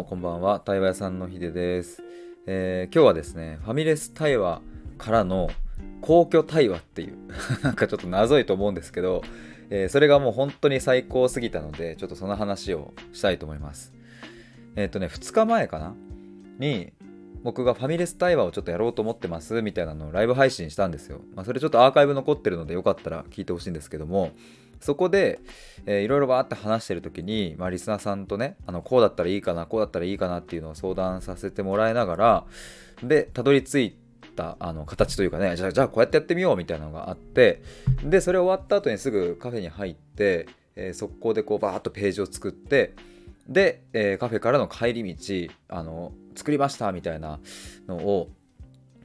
もこんばんは、対話屋さんのひでです、えー、今日はですね、ファミレス対話からの皇居対話っていう なんかちょっと謎いと思うんですけど、えー、それがもう本当に最高すぎたので、ちょっとその話をしたいと思います。えっ、ー、とね、2日前かな？に、僕がファミレス対話をちょっとやろうと思ってますみたいなのをライブ配信したんですよ。まあ、それちょっとアーカイブ残ってるのでよかったら聞いてほしいんですけども、そこで、えー、いろいろバーって話してる時に、まあ、リスナーさんとねあのこうだったらいいかなこうだったらいいかなっていうのを相談させてもらいながらでたどり着いたあの形というかねじゃあじゃあこうやってやってみようみたいなのがあってでそれ終わった後にすぐカフェに入って、えー、速攻でこうバーッとページを作ってで、えー、カフェからの帰り道あの作りましたみたいなのを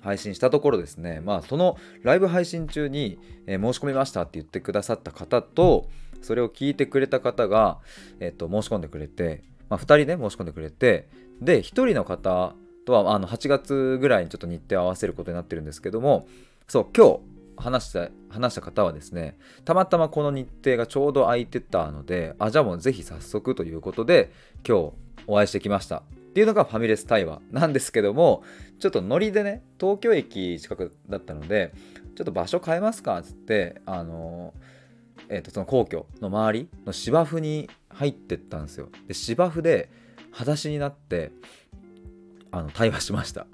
配信したところですね、まあ、そのライブ配信中に、え、申し込みましたって言ってくださった方と、それを聞いてくれた方が、えっ、と、申し込んでくれて、まあ、2人ね、申し込んでくれて、で、1人の方とは、あの、8月ぐらいにちょっと日程を合わせることになってるんですけども、そう、今日、話した話した方はですねたまたまこの日程がちょうど空いてたのであじゃあもうぜひ早速ということで今日お会いしてきました。っていうのがファミレス対話なんですけどもちょっとノリでね東京駅近くだったのでちょっと場所変えますかっつってあのえー、とその皇居の周りの芝生に入ってったんですよ。で芝生で裸足になってあの対話しました。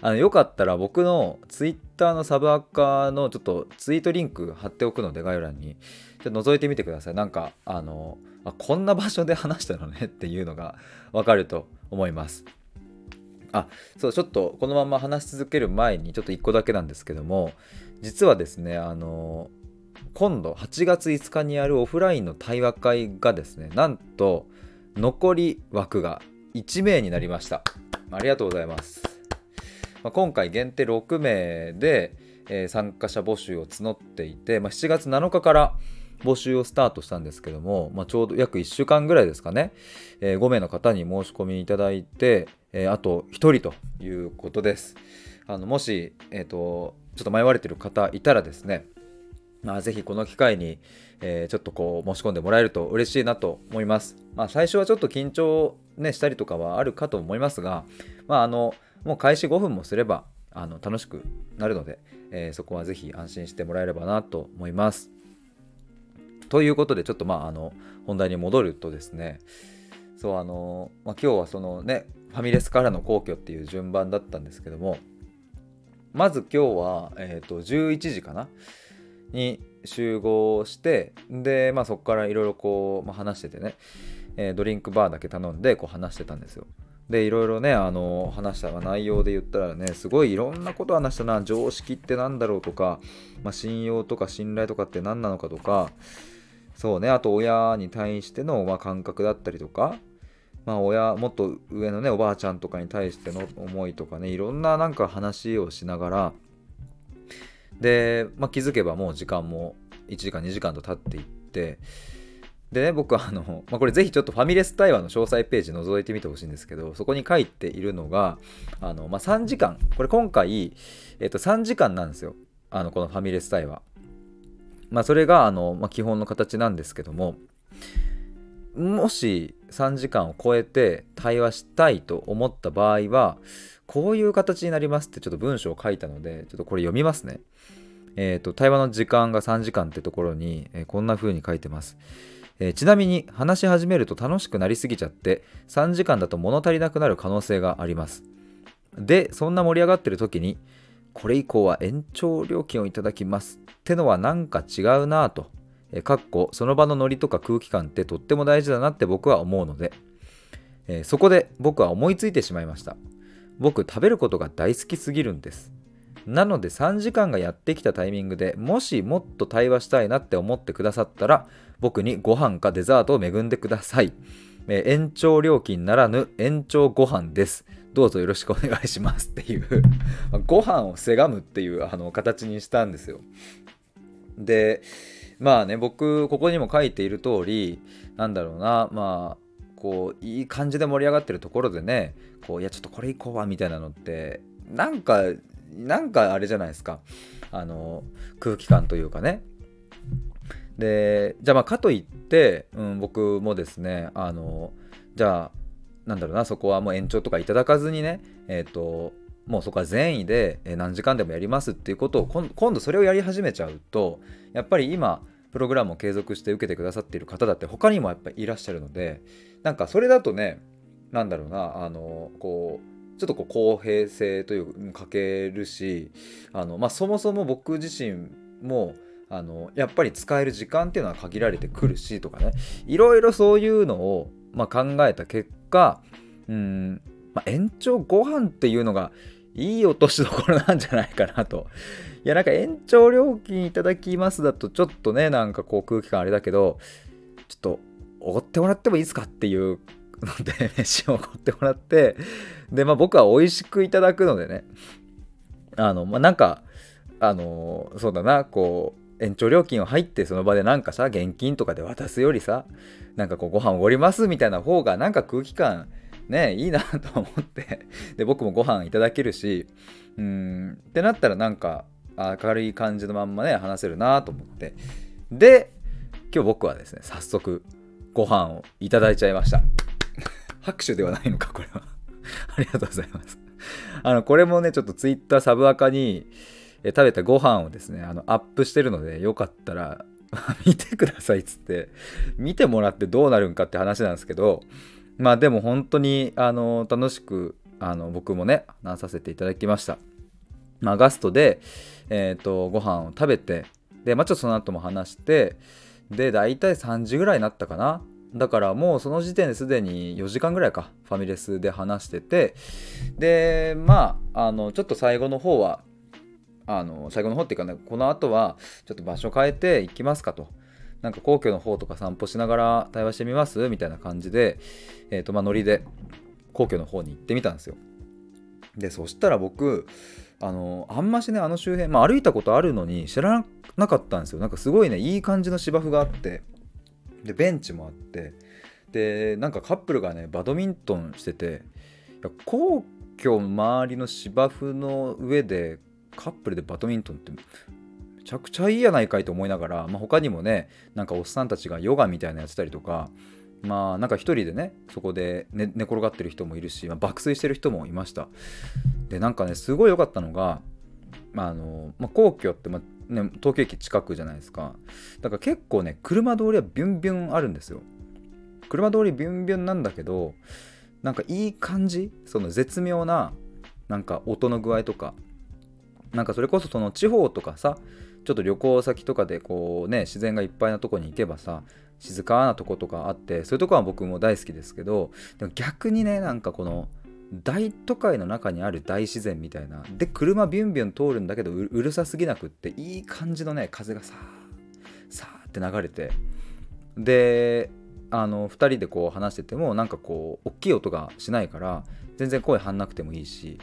あのよかったら僕のツイッターのサブアカのちょっとツイートリンク貼っておくので概要欄に。ちょっと覗いてみてください。なんかあのあこんな場所で話したのねっていうのがわかると思います。あそうちょっとこのまま話し続ける前にちょっと1個だけなんですけども実はですねあの今度8月5日にあるオフラインの対話会がですねなんと残り枠が1名になりました。ありがとうございます、まあ、今回限定6名で、えー、参加者募集を募っていて、まあ、7月7日から募集をスタートしたんですけども、まあ、ちょうど約1週間ぐらいですかね、えー、5名の方に申し込みいただいて、えー、あと1人ということです。あのもし、えーと、ちょっと迷われてる方いたらですね、まあ、ぜひこの機会に、えー、ちょっとこう申し込んでもらえると嬉しいなと思います。まあ、最初はちょっと緊張、ね、したりとかはあるかと思いますが、まあ、あのもう開始5分もすればあの楽しくなるので、えー、そこはぜひ安心してもらえればなと思います。ということでちょっとまああの本題に戻るとですねそうあの、まあ、今日はそのねファミレスからの皇居っていう順番だったんですけどもまず今日は、えーと、11時かな？に集合してで、まあ、そこからいろいろこう、まあ、話しててね、えー、ドリンクバーだけ頼んでこう話してたんですよ。でいろいろねあの話した内容で言ったらねすごいいろんなこと話したな常識って何だろうとか、まあ、信用とか信頼とかって何なのかとかそうね。あと親に対しての、まあ、感覚だったりとかまあ親もっと上のねおばあちゃんとかに対しての思いとかねいろんななんか話をしながらで、まあ、気づけばもう時間も1時間2時間と経っていってでね僕はあの、まあ、これぜひちょっとファミレス対話の詳細ページ覗いてみてほしいんですけどそこに書いているのがあの、まあ、3時間。これ今回、えっと、3時間なんですよ。あのこのファミレス対話まあ、それがあの、まあ、基本の形なんですけどももし3時間を超えて対話したいと思った場合はこういう形になりますってちょっと文章を書いたのでちょっとこれ読みますね。えっ、ー、と対話の時間が3時間ってところに、えー、こんな風に書いてます。えー、ちなみに話し始めると楽しくなりすぎちゃって3時間だと物足りなくなる可能性があります。でそんな盛り上がってる時にこれ以降は延長料金をいただきますってのはなんか違うなぁと、えかっこその場のノリとか空気感ってとっても大事だなって僕は思うので、えー、そこで僕は思いついてしまいました。僕食べることが大好きすぎるんです。なので3時間がやってきたタイミングでもしもっと対話したいなって思ってくださったら僕にご飯かデザートを恵んでください。えー、延長料金ならぬ延長ご飯です。どうぞよろしくお願いしますっていう ご飯をせがむっていうあの形にしたんですよ。でまあね僕ここにも書いている通りなんだろうなまあこういい感じで盛り上がってるところでねこういやちょっとこれいこうわみたいなのってなんかなんかあれじゃないですかあの空気感というかねでじゃあまあかといって、うん、僕もですねあのじゃあなんだろうなそこはもう延長とかいただかずにねえっ、ともうそこは善意で何時間でもやりますっていうことを今度それをやり始めちゃうとやっぱり今プログラムを継続して受けてくださっている方だって他にもやっぱりいらっしゃるのでなんかそれだとねなんだろうなあのこうちょっとこう公平性というかけるしあの、まあ、そもそも僕自身もあのやっぱり使える時間っていうのは限られてくるしとかねいろいろそういうのを、まあ、考えた結果うん、まあ、延長ご飯っていうのがいい落としどころなんじゃないかなと。いやなんか延長料金いただきますだとちょっとねなんかこう空気感あれだけどちょっとおごってもらってもいいですかっていうので 飯をおごってもらってでまあ僕は美味しくいただくのでねあのまあなんかあのそうだなこう延長料金を入ってその場でなんかさ現金とかで渡すよりさなんかこうご飯おごりますみたいな方がなんか空気感ねいいなと思って。で僕もご飯いただけるしうんってなったらなんか明るい感じのまんまね話せるなと思って。で今日僕はですね早速ご飯をいただいちゃいました。拍手ではないのかこれは。ありがとうございます。あのこれもねちょっと Twitter サブアカにえ食べたご飯をですねあのアップしてるのでよかったら 見てくださいっつって見てもらってどうなるんかって話なんですけどまあでも本当にあの楽しくあの僕もね話させていただきました。まあ、ガストで、えーと、ご飯を食べてで、まあ、ちょっとその後も話してで大体3時ぐらいになったかなだからもうその時点ですでに4時間ぐらいかファミレスで話しててでまああのちょっと最後の方はあの最後の方っていうかねこの後はちょっと場所変えて行きますかとなんか皇居の方とか散歩しながら対話してみます？みたいな感じで、えっ、ー、と、まあ、ノリで皇居の方に行ってみたんですよ。で、そしたら僕、あの、あんましね、あの周辺、まあ、歩いたことあるのに知らなかったんですよ。なんかすごいね、いい感じの芝生があって、で、ベンチもあって、で、なんかカップルがね、バドミントンしてて、いや皇居周りの芝生の上でカップルでバドミントンってめちゃくちゃいいやないかいと思いながら、まあ、他にもねなんかおっさんたちがヨガみたいなやってたりとかまあなんか一人でねそこで寝寝転がってる人もいるし、まあ、爆睡してる人もいました。でなんかねすごい良かったのが、まああのまあ、皇居って、まあね、東京駅近くじゃないですか。だから結構ね車通りはビュンビュンあるんですよ。車通りビュンビュンなんだけどなんかいい感じその絶妙ななんか音の具合とかなんかそれこそその地方とかさちょっと旅行先とかでこうね自然がいっぱいなとこに行けばさ静かなとことかあってそういうとこは僕も大好きですけどでも逆にねなんかこの大都会の中にある大自然みたいなで車ビュンビュン通るんだけどうるさすぎなくっていい感じのね風がさーさーって流れてであの2人でこう話しててもなんかこう大きい音がしないから全然声張んなくてもいいし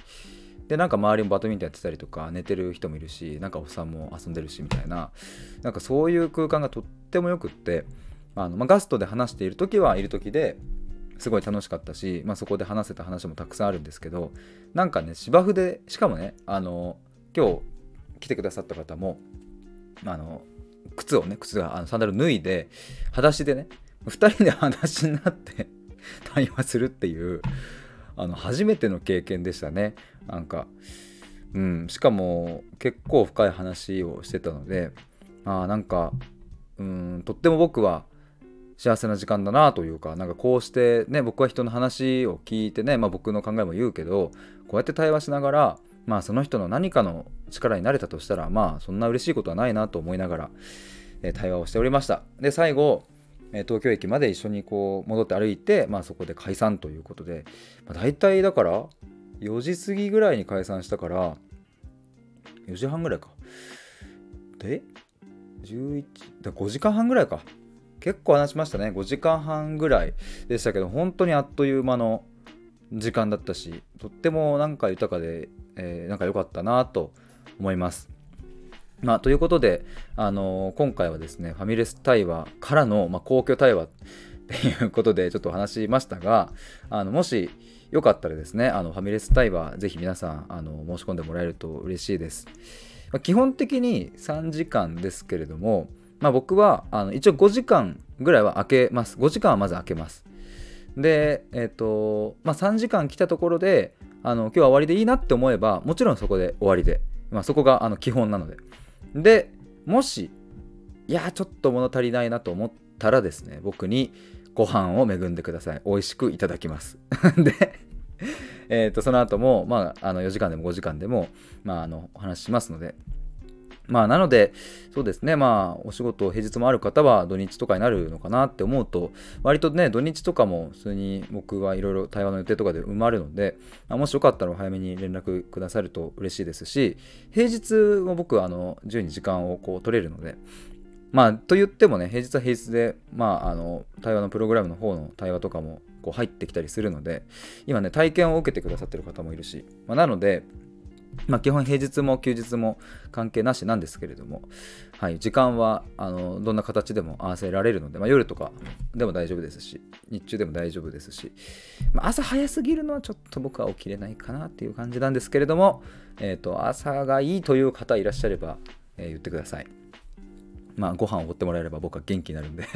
でなんか周りもバドミントンやってたりとか寝てる人もいるしなんかおっさんも遊んでるしみたいな。なんかそういう空間がとってもよくってあの、まあ、ガストで話している時はいる時ですごい楽しかったし、まあ、そこで話せた話もたくさんあるんですけどなんかね芝生でしかもねあの今日来てくださった方もあの靴をね靴があのサンダル脱いで裸足でね2人で裸足になって対話するっていうあの初めての経験でしたね。なんか、うん、しかも結構深い話をしてたのであなんか、うん、とっても僕は幸せな時間だなというかなんかこうしてね僕は人の話を聞いてね、まあ、僕の考えも言うけどこうやって対話しながらまあその人の何かの力になれたとしたらまあそんな嬉しいことはないなと思いながら、えー、対話をしておりました。で最後東京駅まで一緒にこう戻って歩いて、まあ、そこで解散ということで、まあ、大体だから4時過ぎぐらいに解散したから4時半ぐらいか。で11だ5時間半ぐらいか。結構話しましたね。5時間半ぐらいでしたけど本当にあっという間の時間だったしとってもなんか豊かで、えー、なんか良かったなと思います。まあ、ということで、あのー、今回はですね、ファミレス対話からの、まあ、公共対話っていうことでちょっと話しましたが、あのもしよかったらですね、あのファミレス対話、ぜひ皆さんあの申し込んでもらえると嬉しいです。まあ、基本的に3時間ですけれども、まあ、僕はあの一応5時間ぐらいは空けます。5時間はまず空けます。でえっ、とまあ3時間来たところであの今日は終わりでいいなって思えばもちろんそこで終わりで、まあ、そこがあの基本なのででもしいやちょっと物足りないなと思ったらですね僕にご飯を恵んでください。美味しくいただきます。でえとその後も、まあ、あの4時間でも5時間でも、まあ、あのお話ししますのでまあなので、そうですね、まあお仕事平日もある方は土日とかになるのかなって思うと、割とね、土日とかも普通に僕はいろいろ対話の予定とかで埋まるので、もしよかったら早めに連絡くださると嬉しいですし、平日も僕はあの自由に時間をこう取れるので、まあと言ってもね、平日は平日で、まああの対話のプログラムの方の対話とかもこう入ってきたりするので、今ね、体験を受けてくださってる方もいるし、まあ、なので、まあ、基本平日も休日も関係なしなんですけれども、はい、時間はあのどんな形でも合わせられるので、まあ、夜とかでも大丈夫ですし日中でも大丈夫ですし、まあ、朝早すぎるのはちょっと僕は起きれないかなっていう感じなんですけれども、えーと、朝がいいという方いらっしゃれば、えー、言ってください。まあ、ご飯をおってもらえれば僕は元気になるんで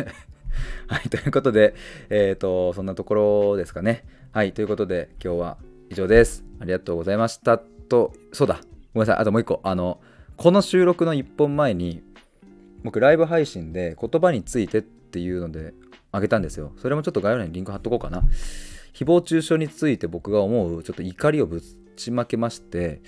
はい、ということで、えっ、ー、と、そんなところですかね。はい、ということで今日は以上です。ありがとうございました。と、そうだ、ごめんなさい、あともう一個、あの、この収録の1本前に、僕、ライブ配信で言葉についてっていうのであげたんですよ。それもちょっと概要欄にリンク貼っとこうかな。誹謗中傷について僕が思うちょっと怒りをぶちまけまして、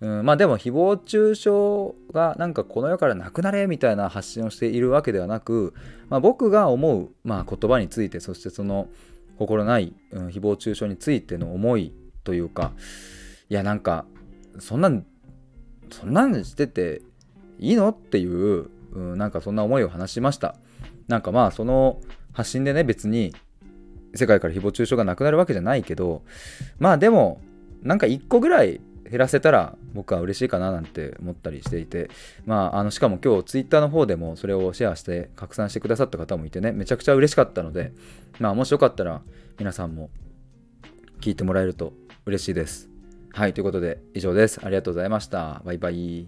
うん、まあでも誹謗中傷がなんかこの世からなくなれみたいな発信をしているわけではなく、まあ、僕が思う、まあ、言葉についてそしてその心ない、うん、誹謗中傷についての思いというか、いやなんかそんなんそんなんしてていいの？っていう、うん、なんかそんな思いを話しました。なんかまあその発信でね別に世界から誹謗中傷がなくなるわけじゃないけどまあでもなんか1個ぐらい減らせたら僕は嬉しいかななんて思ったりしていてまああのしかも今日ツイッターの方でもそれをシェアして拡散してくださった方もいてねめちゃくちゃ嬉しかったのでまあもしよかったら皆さんも聞いてもらえると嬉しいです。はい、ということで以上です。ありがとうございました。バイバイ。